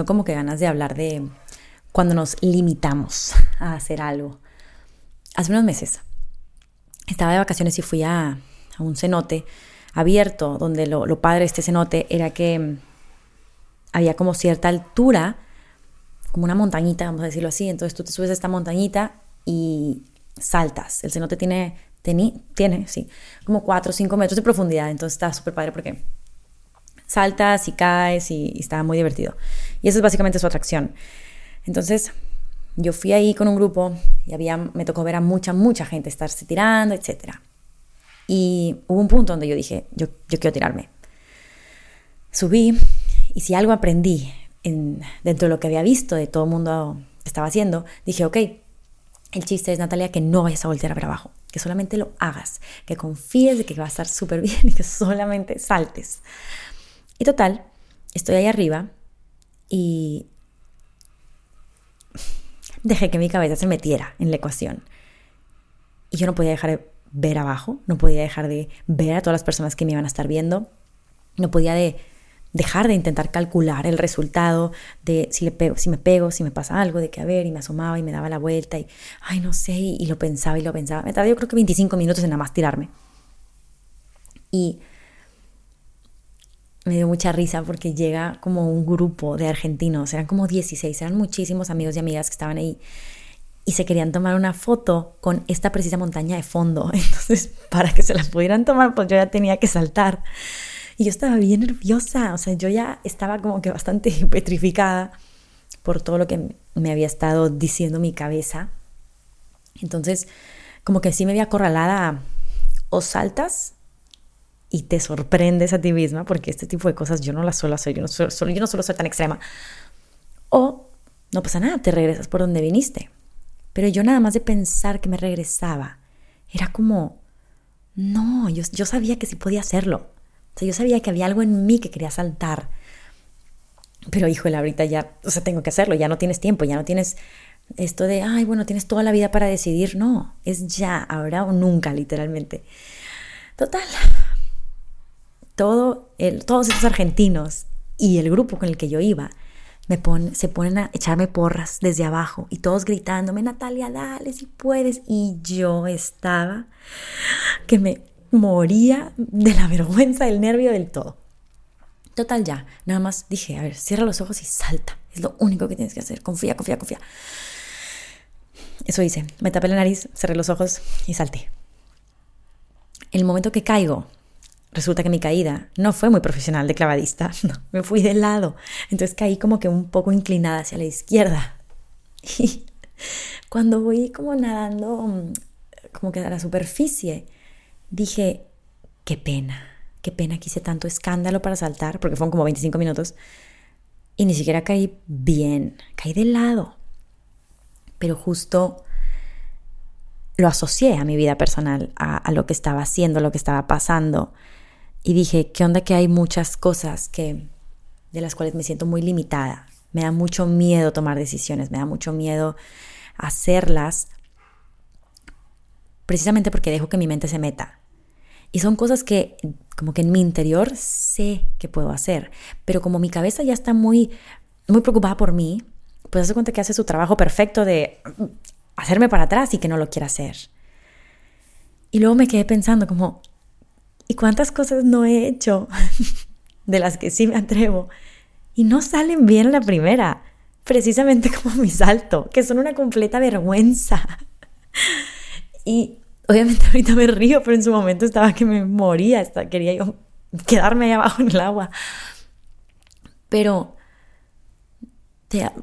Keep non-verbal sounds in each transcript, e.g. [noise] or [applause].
tengo como que ganas de hablar de cuando nos limitamos a hacer algo. Hace unos meses estaba de vacaciones y fui a, un cenote abierto, donde lo, lo padre de este cenote era que mm, había como cierta altura, como una montañita, vamos a decirlo así. Entonces tú te subes a esta montañita y saltas. El cenote tiene, tiene, sí, como 4 o 5 metros de profundidad. Entonces está súper padre porque saltas y caes y, y está muy divertido. Y esa es básicamente su atracción. Entonces yo fui ahí con un grupo y había, me tocó ver a mucha, mucha gente estarse tirando, etc. Y hubo un punto donde yo dije, yo, yo quiero tirarme. Subí y si algo aprendí en, dentro de lo que había visto de todo el mundo que estaba haciendo, dije, ok, el chiste es, Natalia, que no vayas a voltear a ver abajo, que solamente lo hagas, que confíes de que va a estar súper bien y que solamente saltes. Y total, estoy ahí arriba y dejé que mi cabeza se metiera en la ecuación. Y yo no podía dejar de ver abajo, no podía dejar de ver a todas las personas que me iban a estar viendo, no podía de dejar de intentar calcular el resultado de si le pego, si me pego, si me pasa algo, de que a ver, y me asomaba y me daba la vuelta y, ay, no sé, y, lo pensaba y lo pensaba. Me tardé yo creo que 25 minutos en nada más tirarme. Y me dio mucha risa porque llega como un grupo de argentinos, eran como 16, eran muchísimos amigos y amigas que estaban ahí y se querían tomar una foto con esta precisa montaña de fondo. [laughs] Entonces, para que se la pudieran tomar, pues yo ya tenía que saltar. Y yo estaba bien nerviosa, o sea, yo ya estaba como que bastante [laughs] petrificada por todo lo que me había estado diciendo mi cabeza. Entonces, como que sí me había acorralada o saltas y te sorprendes a ti misma, porque este tipo de cosas yo no las suelo hacer, yo no suelo, yo no suelo ser tan extrema. O no pasa nada, te regresas por donde viniste. Pero yo nada más de pensar que me regresaba, era como, no, yo, yo sabía que sí podía hacerlo yo sabía que había algo en mí que quería saltar. Pero híjole, ahorita ya, o sea, tengo que hacerlo, ya no tienes tiempo, ya no tienes esto de, ay, bueno, tienes toda la vida para decidir. No, es ya, ahora o nunca, literalmente. Total. Todo todos esos argentinos y el grupo con el que yo iba me se ponen a echarme porras desde abajo y todos gritándome, Natalia, dale si puedes. Y yo estaba que me moría de la [laughs] vergüenza, del nervio, del todo. Total, ya, nada más dije, a ver, cierra los ojos y salta. Es lo único que tienes que hacer. Confía, confía, confía. Eso hice. Me tapé la nariz, cerré los ojos y salté. El momento que caigo, resulta que mi caída no fue muy profesional de clavadista. [laughs] No, me fui de lado. Entonces caí como que un poco inclinada hacia la izquierda. [laughs] Y cuando voy como nadando, mm, como que a la superficie, dije, qué pena, qué pena que hice tanto escándalo para saltar, porque fueron como 25 minutos, y ni siquiera caí bien, caí de lado. Pero justo lo asocié a mi vida personal, a, lo que estaba haciendo, a lo que estaba pasando. Y dije, ¿qué onda que hay muchas cosas que, de las cuales me siento muy limitada? Me da mucho miedo tomar decisiones, me da mucho miedo hacerlas precisamente porque dejo que mi mente se meta. Y son cosas que como que en mi interior sé que puedo hacer, pero como mi cabeza ya está muy, muy preocupada por mí, pues hace cuenta que hace su trabajo perfecto de hacerme para atrás y que no lo quiera hacer. Y luego me quedé pensando como, ¿y cuántas cosas no he hecho [laughs] de las que sí me atrevo? Y no salen bien la primera, precisamente [laughs] como mi salto, que son una completa vergüenza. Y Obviamente ahorita me río, pero en su momento estaba que me moría, hasta quería yo quedarme ahí abajo en el agua. Pero,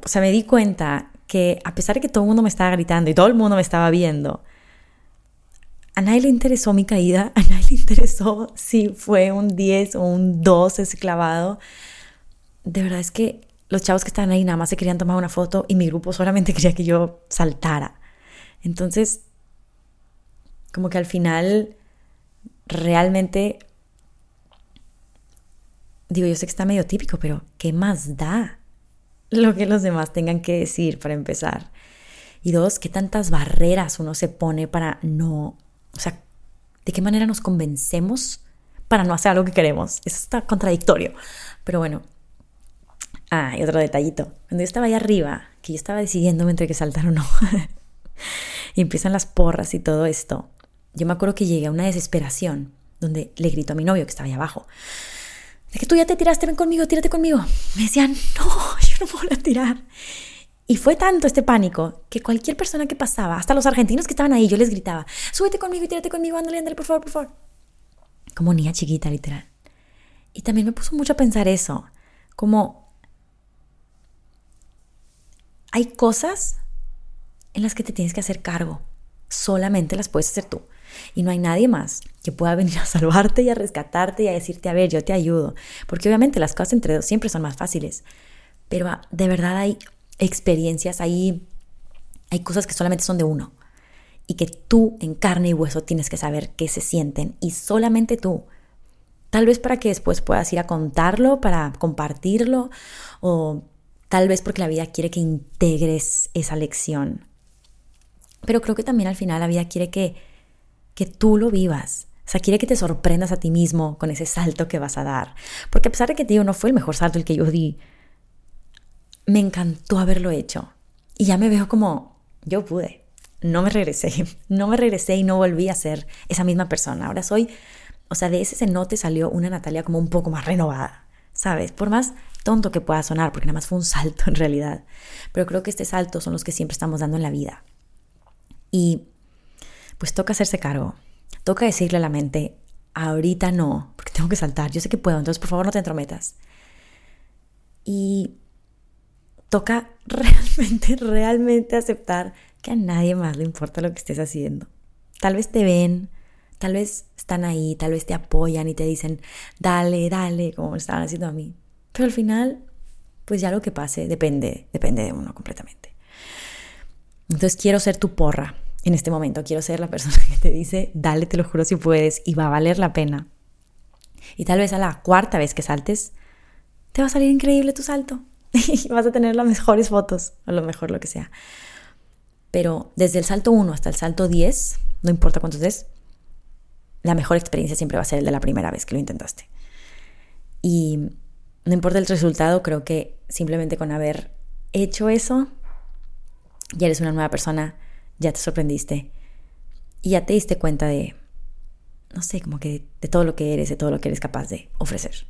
o sea, me di cuenta que a pesar de que todo el mundo me estaba gritando y todo el mundo me estaba viendo, a nadie le interesó mi caída, [laughs] a nadie le interesó si fue un 10 o un 2 ese clavado. De verdad es que los chavos que estaban ahí nada más se querían tomar una foto y mi grupo solamente [laughs] quería que yo saltara. Entonces, como que al final realmente, digo, yo sé que está medio típico, pero ¿qué más da lo que los demás tengan que decir para empezar? Y dos, ¿qué tantas barreras uno se pone para no, o sea, de qué manera nos convencemos para no hacer algo que queremos? Eso está contradictorio. Pero bueno, Ah, y otro detallito. Cuando yo estaba ahí arriba, que yo estaba decidiéndome entre que saltar o no, [laughs] y empiezan las porras y todo esto, yo me acuerdo que llegué a una desesperación donde le grito a mi novio que estaba ahí abajo, de que tú ya te tiraste, ven conmigo, tírate conmigo. Me decían, no, yo no a tirar. Y fue tanto este pánico que cualquier persona que pasaba, hasta los argentinos que estaban ahí, yo les gritaba, súbete conmigo y tírate conmigo, ándale, ándale, por favor, por favor. Como niña chiquita, literal. Y también me puso mucho a pensar eso, como hay cosas en las que te tienes que hacer cargo. Solamente las puedes hacer tú. Y no hay nadie más que pueda venir a [laughs] salvarte y a rescatarte y a decirte, a ver, yo te ayudo. Porque obviamente las cosas entre dos siempre son más fáciles. Pero ah, de verdad hay experiencias, hay, hay cosas que solamente son de uno. Y que tú en carne y hueso tienes que saber qué se sienten. Y solamente tú. Tal vez para que después puedas ir a contarlo, para compartirlo o Tal vez porque la vida quiere que integres esa lección. Pero creo que también al final la vida quiere que, que tú lo vivas. O sea, quiere que te sorprendas a ti mismo con ese salto que vas a dar. Porque a pesar de que digo, no fue el mejor salto el que yo di, me encantó haberlo hecho. Y ya me veo como, yo pude. No me regresé, [laughs] no me regresé y no volví a ser esa misma persona. Ahora soy, o sea, de ese cenote salió una Natalia como un poco más renovada, ¿sabes? Por más tonto que pueda sonar, porque nada más fue un salto [laughs] en realidad. Pero creo que este salto son los que siempre estamos dando en la vida. Y pues toca hacerse cargo. Toca decirle a la mente, ahorita no, porque tengo que saltar. Yo sé que puedo, entonces por favor no te entrometas. Y toca [laughs] realmente, realmente aceptar que a nadie más le importa lo que estés haciendo. Tal vez te ven, tal vez están ahí, tal vez te apoyan y te dicen, dale, dale, como me estaban haciendo a mí. Pero al final, pues ya lo que pase depende, depende de uno completamente. Entonces quiero ser tu porra en este momento. Quiero ser la persona [laughs] que te dice, dale, te lo juro si puedes y va a valer la pena. Y tal vez a la cuarta vez que saltes, te va a salir increíble tu salto. Y [laughs] vas a tener las mejores fotos, o lo mejor lo que sea. Pero desde el salto 1 hasta el salto 10, no importa cuántos des, la mejor experiencia siempre va a ser el de la primera vez que lo intentaste. Y no importa el resultado, creo que simplemente con haber hecho eso, ya eres una nueva persona, ya te sorprendiste y ya te diste cuenta de, no sé, como que de todo lo que eres, de todo lo que eres capaz de ofrecer.